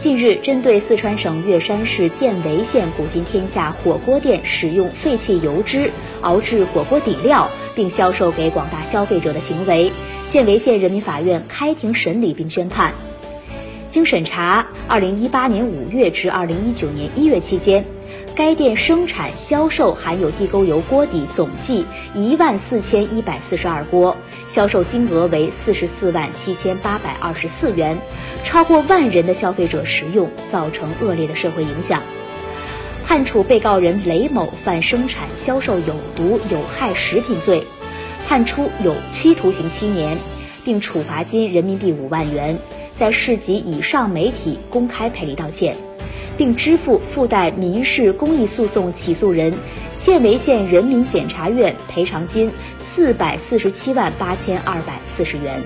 近日，针对四川省乐山市犍为县古今天下火锅店使用废弃油脂熬制火锅底料并销售给广大消费者的行为，犍为县人民法院开庭审理并宣判。经审查，二零一八年五月至二零一九年一月期间，该店生产销售含有地沟油锅底总计一万四千一百四十二锅，销售金额为四十四万七千八百二十四元。超过万人的消费者食用，造成恶劣的社会影响。判处被告人雷某犯生产、销售有毒有害食品罪，判处有期徒刑七年，并处罚金人民币五万元，在市级以上媒体公开赔礼道歉，并支付附带民事公益诉讼起诉人犍为县人民检察院赔偿金四百四十七万八千二百四十元。